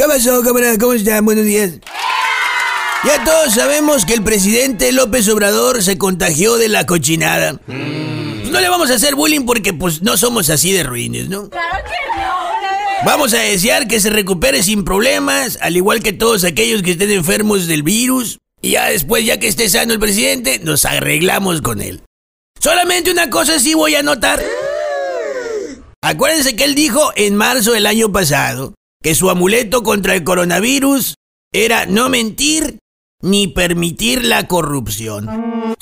¿Qué pasó, camarada? ¿Cómo están? Buenos días. Ya todos sabemos que el presidente López Obrador se contagió de la cochinada. Pues no le vamos a hacer bullying porque pues no somos así de ruines, ¿no? Claro que no. Vamos a desear que se recupere sin problemas, al igual que todos aquellos que estén enfermos del virus. Y ya después, ya que esté sano el presidente, nos arreglamos con él. Solamente una cosa sí voy a notar. Acuérdense que él dijo en marzo del año pasado que su amuleto contra el coronavirus era no mentir ni permitir la corrupción.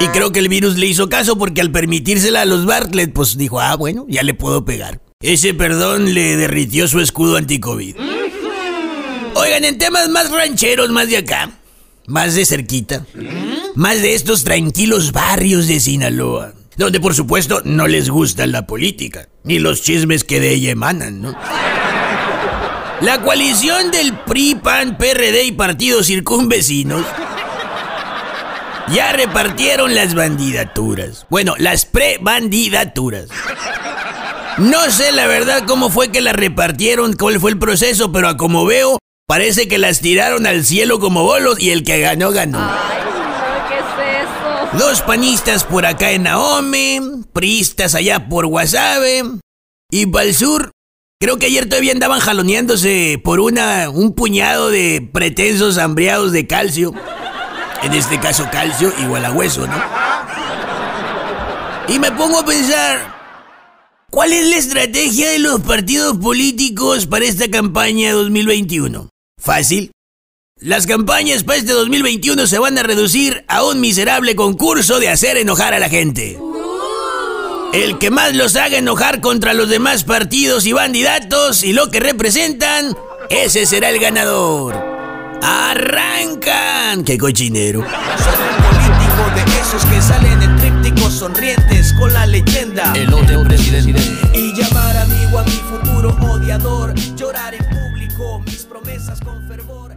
Y creo que el virus le hizo caso porque al permitírsela a los Bartlett, pues dijo, ah, bueno, ya le puedo pegar. Ese perdón le derritió su escudo anti-COVID. Oigan, en temas más rancheros, más de acá, más de cerquita, más de estos tranquilos barrios de Sinaloa, donde por supuesto no les gusta la política, ni los chismes que de ella emanan, ¿no? La coalición del PRI, PAN, PRD y partidos circunvecinos ya repartieron las bandidaturas. Bueno, las pre-bandidaturas. No sé la verdad cómo fue que las repartieron, cuál fue el proceso, pero a como veo, parece que las tiraron al cielo como bolos y el que ganó, ganó. Ay, no, ¿qué es eso? Dos panistas por acá en Naome, priistas allá por Guasave. Y para el sur, creo que ayer todavía andaban jaloneándose por una, un puñado de pretensos hambriados de calcio. En este caso, calcio igual a hueso, ¿no? Y me pongo a pensar, ¿cuál es la estrategia de los partidos políticos para esta campaña 2021? Fácil. Las campañas para este 2021 se van a reducir a un miserable concurso de hacer enojar a la gente. El que más los haga enojar contra los demás partidos y candidatos y lo que representan, ese será el ganador. ¡Arrancan! ¡Qué cochinero! Soy un político de esos que salen en trípticos sonrientes con la leyenda. El otro presidente. Y llamar amigo a mi futuro odiador. Llorar en público mis promesas con fervor.